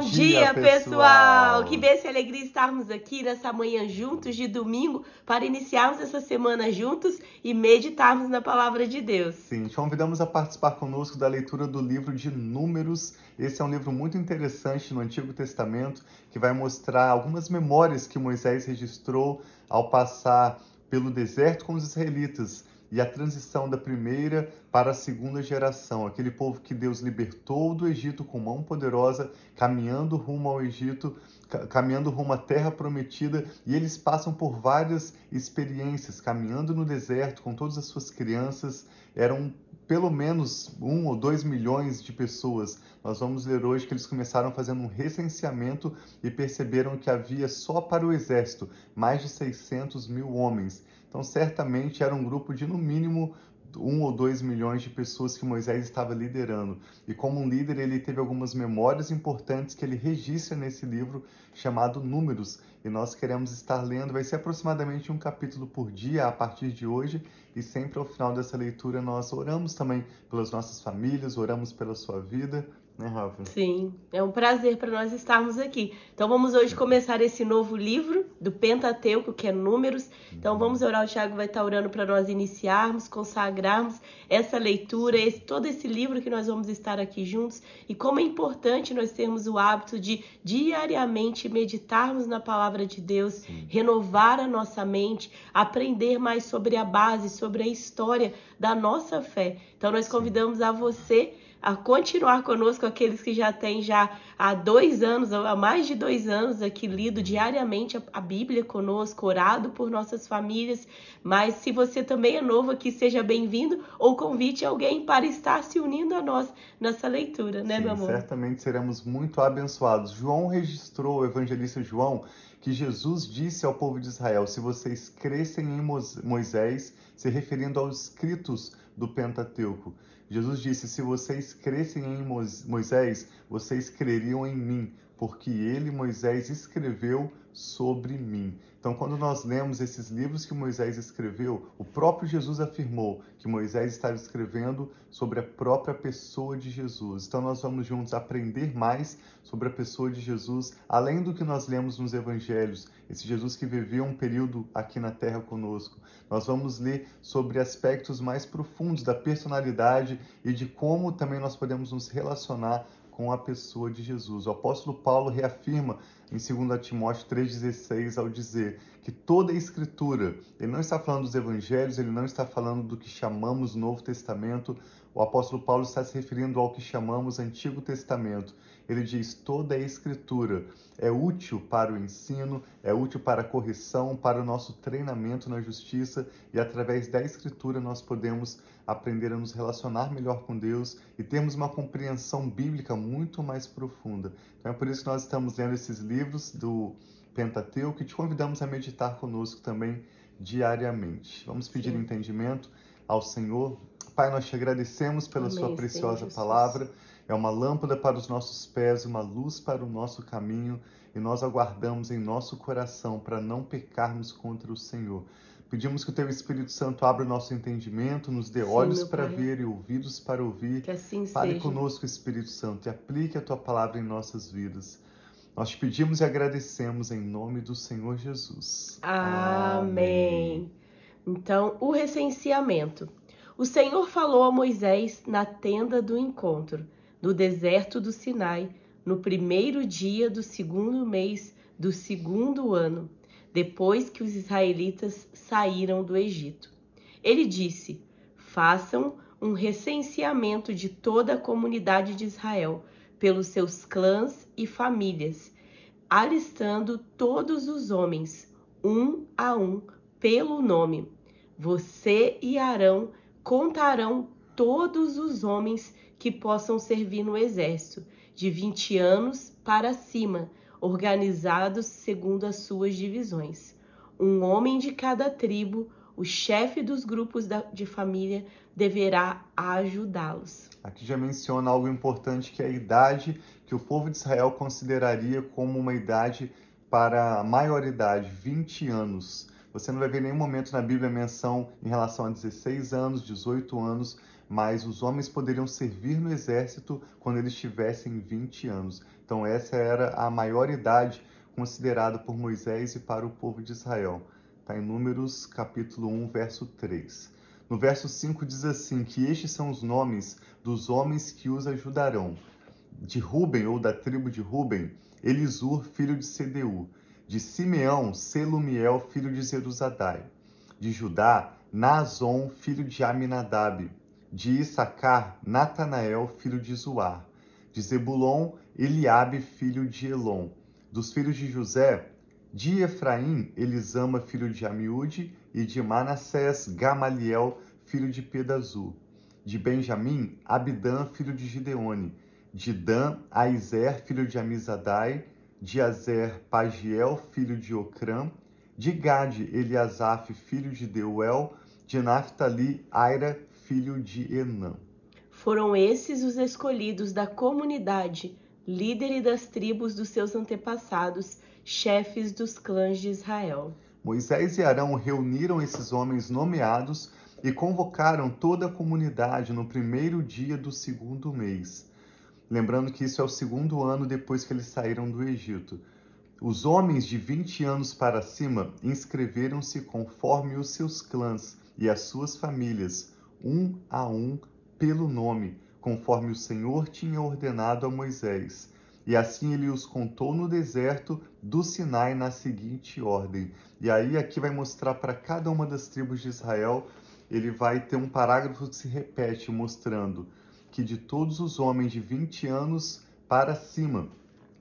dia, dia pessoal! Que bênção e alegria estarmos aqui nessa manhã juntos de domingo para iniciarmos essa semana juntos e meditarmos na palavra de Deus. Sim, te convidamos a participar conosco da leitura do livro de Números. Esse é um livro muito interessante no Antigo Testamento que vai mostrar algumas memórias que Moisés registrou ao passar pelo deserto com os israelitas e a transição da primeira para a segunda geração, aquele povo que Deus libertou do Egito com mão poderosa, caminhando rumo ao Egito, caminhando rumo à terra prometida, e eles passam por várias experiências, caminhando no deserto com todas as suas crianças, eram pelo menos um ou dois milhões de pessoas. Nós vamos ler hoje que eles começaram fazendo um recenseamento e perceberam que havia só para o exército mais de 600 mil homens. Então, certamente era um grupo de no mínimo um ou dois milhões de pessoas que Moisés estava liderando. E como um líder, ele teve algumas memórias importantes que ele registra nesse livro chamado Números. E nós queremos estar lendo, vai ser aproximadamente um capítulo por dia a partir de hoje. E sempre ao final dessa leitura nós oramos também pelas nossas famílias, oramos pela sua vida né, Rafa? Sim, é um prazer para nós estarmos aqui. Então vamos hoje começar esse novo livro do Pentateuco, que é Números. Então vamos orar, o Tiago vai estar orando para nós iniciarmos, consagrarmos essa leitura, esse, todo esse livro que nós vamos estar aqui juntos e como é importante nós termos o hábito de diariamente meditarmos na palavra de Deus, Sim. renovar a nossa mente, aprender mais sobre a base, sobre a história da nossa fé. Então nós convidamos a você a continuar conosco, aqueles que já têm já há dois anos, há mais de dois anos aqui lido diariamente a Bíblia conosco, orado por nossas famílias. Mas se você também é novo aqui, seja bem-vindo ou convite alguém para estar se unindo a nós nessa leitura, né, Sim, meu amor? Certamente seremos muito abençoados. João registrou, o evangelista João, que Jesus disse ao povo de Israel: se vocês crescem em Moisés, se referindo aos escritos do Pentateuco. Jesus disse: Se vocês crescem em Moisés, vocês creriam em mim, porque ele, Moisés, escreveu sobre mim. Então, quando nós lemos esses livros que Moisés escreveu, o próprio Jesus afirmou que Moisés estava escrevendo sobre a própria pessoa de Jesus. Então, nós vamos juntos aprender mais sobre a pessoa de Jesus, além do que nós lemos nos evangelhos, esse Jesus que viveu um período aqui na terra conosco. Nós vamos ler sobre aspectos mais profundos da personalidade e de como também nós podemos nos relacionar com a pessoa de Jesus. O apóstolo Paulo reafirma em 2 Timóteo 3,16 ao dizer que toda a escritura, ele não está falando dos evangelhos, ele não está falando do que chamamos Novo Testamento, o apóstolo Paulo está se referindo ao que chamamos Antigo Testamento. Ele diz: toda a escritura é útil para o ensino, é útil para a correção, para o nosso treinamento na justiça, e através da escritura nós podemos aprender a nos relacionar melhor com Deus e termos uma compreensão bíblica muito mais profunda. Então é por isso que nós estamos lendo esses livros do Pentateuco e te convidamos a meditar conosco também diariamente. Vamos pedir Sim. entendimento ao Senhor. Pai, nós te agradecemos pela Amém, sua preciosa Senhor, palavra é uma lâmpada para os nossos pés, uma luz para o nosso caminho, e nós aguardamos em nosso coração para não pecarmos contra o Senhor. Pedimos que o Teu Espírito Santo abra o nosso entendimento, nos dê Sim, olhos para ver e ouvidos para ouvir. Que assim Fale seja. conosco, Espírito Santo, e aplique a Tua palavra em nossas vidas. Nós te pedimos e agradecemos em nome do Senhor Jesus. Amém. Amém. Então, o recenseamento. O Senhor falou a Moisés na tenda do encontro no deserto do Sinai, no primeiro dia do segundo mês do segundo ano, depois que os israelitas saíram do Egito. Ele disse: Façam um recenseamento de toda a comunidade de Israel, pelos seus clãs e famílias, alistando todos os homens, um a um, pelo nome. Você e Arão contarão todos os homens que possam servir no exército, de 20 anos para cima, organizados segundo as suas divisões. Um homem de cada tribo, o chefe dos grupos de família, deverá ajudá-los. Aqui já menciona algo importante que é a idade que o povo de Israel consideraria como uma idade para a maioridade, 20 anos. Você não vai ver nenhum momento na Bíblia menção em relação a 16 anos, 18 anos, mas os homens poderiam servir no exército quando eles tivessem 20 anos. Então, essa era a maior idade considerada por Moisés e para o povo de Israel. Está em Números capítulo 1, verso 3. No verso 5 diz assim: que estes são os nomes dos homens que os ajudarão. De Ruben, ou da tribo de Ruben, Elisur, filho de Sedeu. De Simeão, Selumiel, filho de Zeruzadai. De Judá, Nazon, filho de Aminadab. De Issacar, Natanael, filho de Zuar. De Zebulon, Eliabe, filho de Elon. Dos filhos de José, de Efraim, Elisama, filho de Amiúde. E de Manassés, Gamaliel, filho de Pedazu. De Benjamim, Abidã, filho de Gideone. De Dan, Aizer, filho de Amizadai de Azer, Pagiel, filho de Ocrã, de Gade, Eliasaf, filho de Deuel, de Naphtali, Aira, filho de Enã. Foram esses os escolhidos da comunidade, líderes das tribos dos seus antepassados, chefes dos clãs de Israel. Moisés e Arão reuniram esses homens nomeados e convocaram toda a comunidade no primeiro dia do segundo mês. Lembrando que isso é o segundo ano depois que eles saíram do Egito. Os homens de 20 anos para cima inscreveram-se conforme os seus clãs e as suas famílias, um a um, pelo nome, conforme o Senhor tinha ordenado a Moisés. E assim ele os contou no deserto do Sinai na seguinte ordem. E aí aqui vai mostrar para cada uma das tribos de Israel, ele vai ter um parágrafo que se repete mostrando que de todos os homens de 20 anos para cima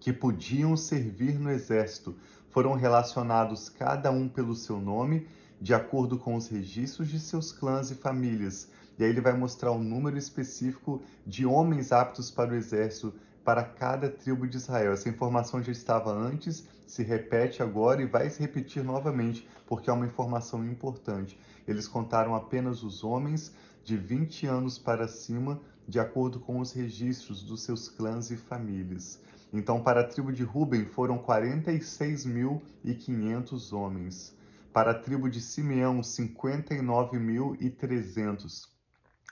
que podiam servir no exército foram relacionados cada um pelo seu nome, de acordo com os registros de seus clãs e famílias. E aí ele vai mostrar um número específico de homens aptos para o exército para cada tribo de Israel. Essa informação já estava antes, se repete agora e vai se repetir novamente, porque é uma informação importante. Eles contaram apenas os homens de 20 anos para cima de acordo com os registros dos seus clãs e famílias. Então, para a tribo de Ruben foram 46.500 homens. Para a tribo de Simeão, 59.300.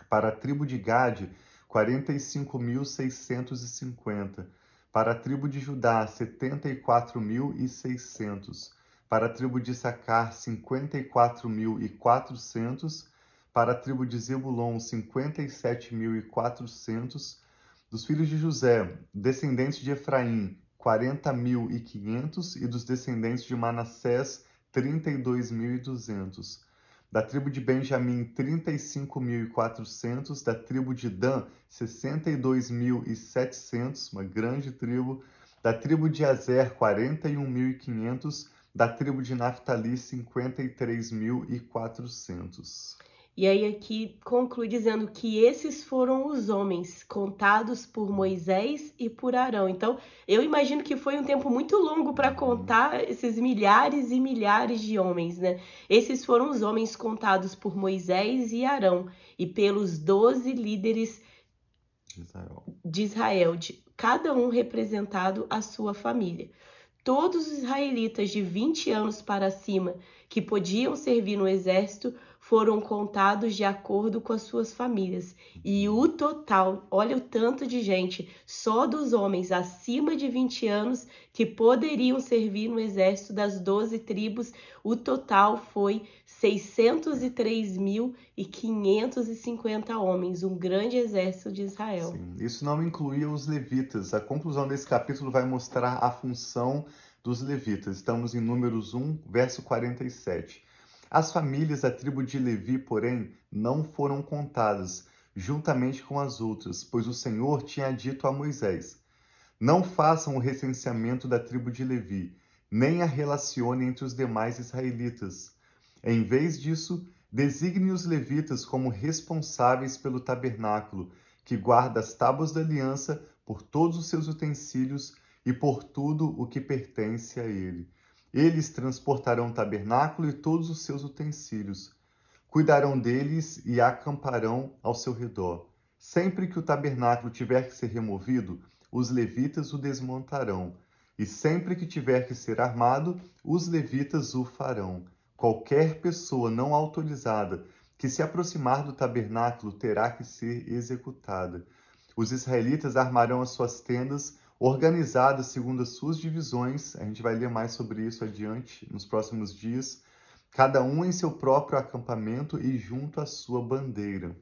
Para a tribo de Gade, 45.650. Para a tribo de Judá, 74.600. Para a tribo de Sacar, 54.400 para a tribo de Zebulon, 57.400. Dos filhos de José, descendentes de Efraim, 40.500. E dos descendentes de Manassés, 32.200. Da tribo de Benjamim, 35.400. Da tribo de Dan, 62.700, uma grande tribo. Da tribo de Azer, 41.500. Da tribo de Naphtali, 53.400. E aí aqui conclui dizendo que esses foram os homens contados por Moisés e por Arão. Então, eu imagino que foi um tempo muito longo para contar esses milhares e milhares de homens, né? Esses foram os homens contados por Moisés e Arão e pelos doze líderes Israel. de Israel, de cada um representado a sua família. Todos os israelitas de 20 anos para cima que podiam servir no exército foram contados de acordo com as suas famílias. E o total, olha o tanto de gente, só dos homens acima de 20 anos que poderiam servir no exército das 12 tribos, o total foi 603.550 homens, um grande exército de Israel. Sim, isso não incluía os levitas. A conclusão desse capítulo vai mostrar a função dos levitas. Estamos em Números 1, verso 47. As famílias da tribo de Levi, porém, não foram contadas, juntamente com as outras, pois o Senhor tinha dito a Moisés: Não façam o recenseamento da tribo de Levi, nem a relacione entre os demais israelitas. Em vez disso, designe os levitas como responsáveis pelo tabernáculo, que guarda as tábuas da aliança por todos os seus utensílios e por tudo o que pertence a ele. Eles transportarão o tabernáculo e todos os seus utensílios. Cuidarão deles e acamparão ao seu redor. Sempre que o tabernáculo tiver que ser removido, os levitas o desmontarão. E sempre que tiver que ser armado, os levitas o farão. Qualquer pessoa não autorizada que se aproximar do tabernáculo terá que ser executada. Os israelitas armarão as suas tendas, organizadas segundo as suas divisões. A gente vai ler mais sobre isso adiante nos próximos dias. Cada um em seu próprio acampamento e junto à sua bandeira.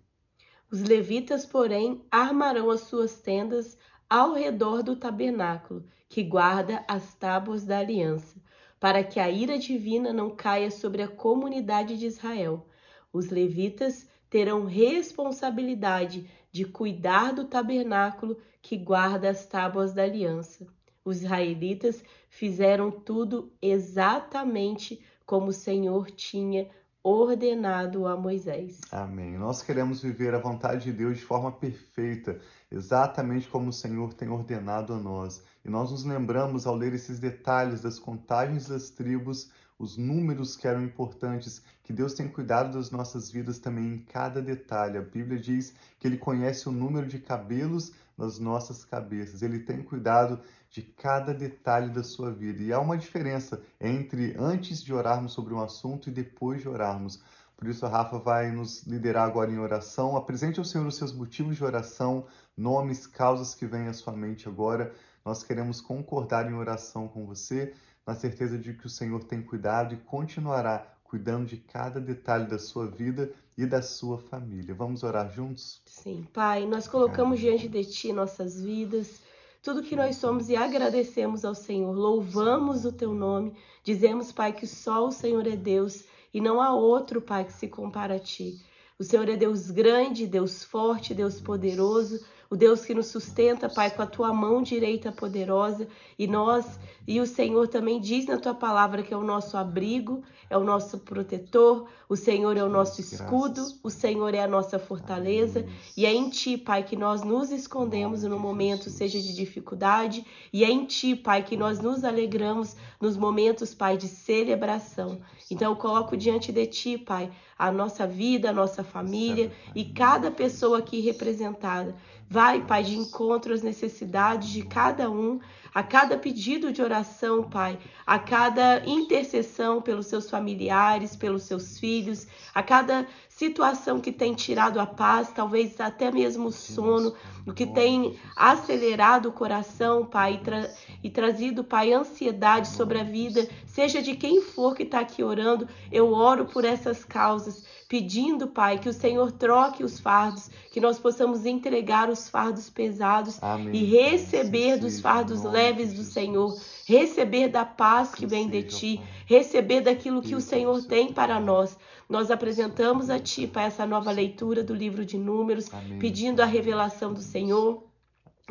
Os levitas, porém, armarão as suas tendas ao redor do tabernáculo, que guarda as tábuas da aliança, para que a ira divina não caia sobre a comunidade de Israel. Os levitas terão responsabilidade de cuidar do tabernáculo que guarda as tábuas da aliança. Os israelitas fizeram tudo exatamente como o Senhor tinha ordenado a Moisés. Amém. Nós queremos viver a vontade de Deus de forma perfeita, exatamente como o Senhor tem ordenado a nós. E nós nos lembramos ao ler esses detalhes das contagens das tribos, os números que eram importantes, que Deus tem cuidado das nossas vidas também em cada detalhe. A Bíblia diz que Ele conhece o número de cabelos nas nossas cabeças. Ele tem cuidado de cada detalhe da sua vida. E há uma diferença entre antes de orarmos sobre um assunto e depois de orarmos. Por isso, a Rafa vai nos liderar agora em oração. Apresente ao Senhor os seus motivos de oração, nomes, causas que vêm à sua mente agora. Nós queremos concordar em oração com você na certeza de que o Senhor tem cuidado e continuará cuidando de cada detalhe da sua vida e da sua família. Vamos orar juntos? Sim, Pai, nós colocamos diante de Ti nossas vidas, tudo que nós somos e agradecemos ao Senhor. Louvamos o Teu nome, dizemos, Pai, que só o Senhor é Deus e não há outro, Pai, que se compara a Ti. O Senhor é Deus grande, Deus forte, Deus poderoso o Deus que nos sustenta, Pai, com a tua mão direita poderosa. E nós, e o Senhor também diz na tua palavra que é o nosso abrigo, é o nosso protetor, o Senhor é o nosso escudo, o Senhor é a nossa fortaleza. E é em ti, Pai, que nós nos escondemos no momento, seja de dificuldade, e é em ti, Pai, que nós nos alegramos nos momentos, Pai, de celebração. Então eu coloco diante de ti, Pai, a nossa vida, a nossa família e cada pessoa aqui representada. Vai, Pai, de encontro às necessidades de cada um, a cada pedido de oração, Pai, a cada intercessão pelos seus familiares, pelos seus filhos, a cada situação que tem tirado a paz, talvez até mesmo o sono, o que tem acelerado o coração, Pai, e, tra e trazido, Pai, ansiedade sobre a vida, seja de quem for que está aqui orando, eu oro por essas causas, pedindo, Pai, que o Senhor troque os fardos, que nós possamos entregar os fardos pesados Amém. e receber dos fardos leves do Senhor receber da paz que vem de ti, receber daquilo que o Senhor tem para nós. Nós apresentamos a ti para essa nova leitura do livro de Números, pedindo a revelação do Senhor.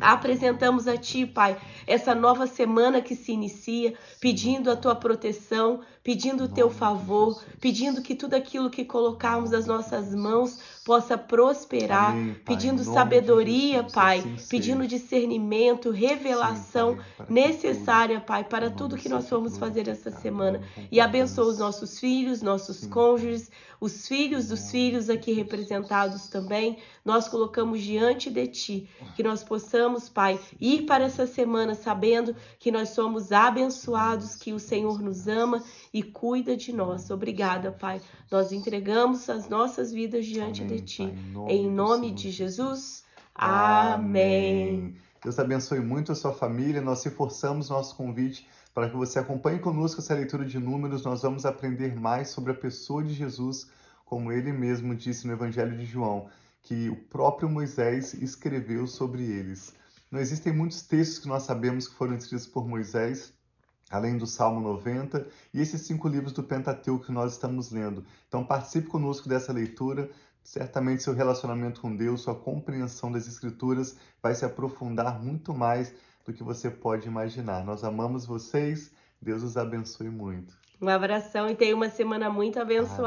Apresentamos a Ti, Pai, essa nova semana que se inicia, pedindo a Tua proteção, pedindo o Teu favor, pedindo que tudo aquilo que colocarmos nas nossas mãos possa prosperar, Amém, pedindo sabedoria, Pai, assim pedindo discernimento, revelação Sim, pai, necessária, Pai, para tudo que nós formos fazer essa semana. E abençoa os nossos filhos, nossos cônjuges, os filhos dos filhos aqui representados também. Nós colocamos diante de Ti que nós possamos possamos, Pai, ir para essa semana sabendo que nós somos abençoados, que o Senhor nos ama e cuida de nós. Obrigada, Pai. Nós entregamos as nossas vidas diante Amém, de Ti. Em nome, em nome de Jesus. Amém. Deus abençoe muito a sua família. Nós reforçamos nosso convite para que você acompanhe conosco essa leitura de números. Nós vamos aprender mais sobre a pessoa de Jesus, como ele mesmo disse no Evangelho de João que o próprio Moisés escreveu sobre eles. Não existem muitos textos que nós sabemos que foram escritos por Moisés, além do Salmo 90 e esses cinco livros do Pentateuco que nós estamos lendo. Então participe conosco dessa leitura. Certamente seu relacionamento com Deus, sua compreensão das Escrituras vai se aprofundar muito mais do que você pode imaginar. Nós amamos vocês. Deus os abençoe muito. Um abração e tenha uma semana muito abençoada.